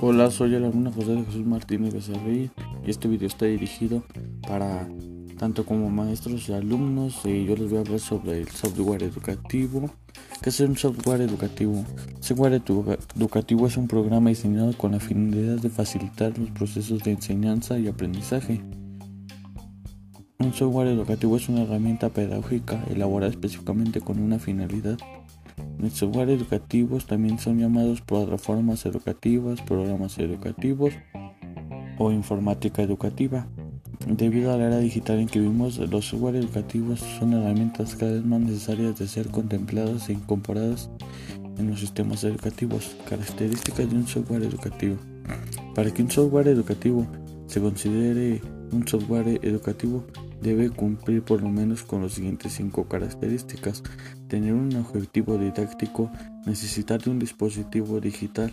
Hola, soy el alumno José de Jesús Martínez Becerril y este video está dirigido para tanto como maestros y alumnos y yo les voy a hablar sobre el software educativo. ¿Qué es un software educativo? El software educativo es un programa diseñado con la finalidad de facilitar los procesos de enseñanza y aprendizaje. Un software educativo es una herramienta pedagógica elaborada específicamente con una finalidad los software educativos también son llamados plataformas educativas, programas educativos o informática educativa. Debido a la era digital en que vivimos, los software educativos son herramientas cada vez más necesarias de ser contempladas e incorporadas en los sistemas educativos. Características de un software educativo. Para que un software educativo se considere un software educativo, debe cumplir por lo menos con las siguientes cinco características. Tener un objetivo didáctico, necesitar de un dispositivo digital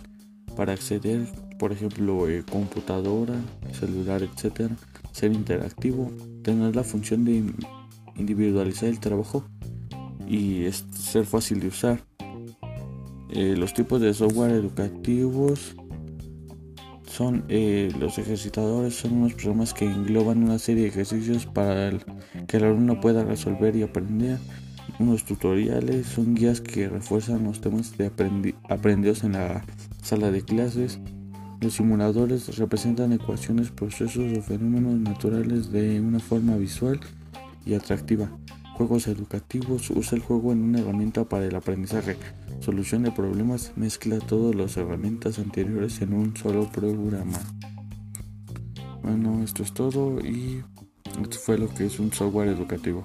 para acceder, por ejemplo, eh, computadora, celular, etc. Ser interactivo, tener la función de individualizar el trabajo y ser fácil de usar. Eh, los tipos de software educativos son eh, los ejercitadores son unos programas que engloban una serie de ejercicios para que el alumno pueda resolver y aprender. Unos tutoriales son guías que refuerzan los temas de aprendidos en la sala de clases. Los simuladores representan ecuaciones procesos o fenómenos naturales de una forma visual y atractiva juegos educativos usa el juego en una herramienta para el aprendizaje solución de problemas mezcla todas las herramientas anteriores en un solo programa. Bueno, esto es todo y esto fue lo que es un software educativo.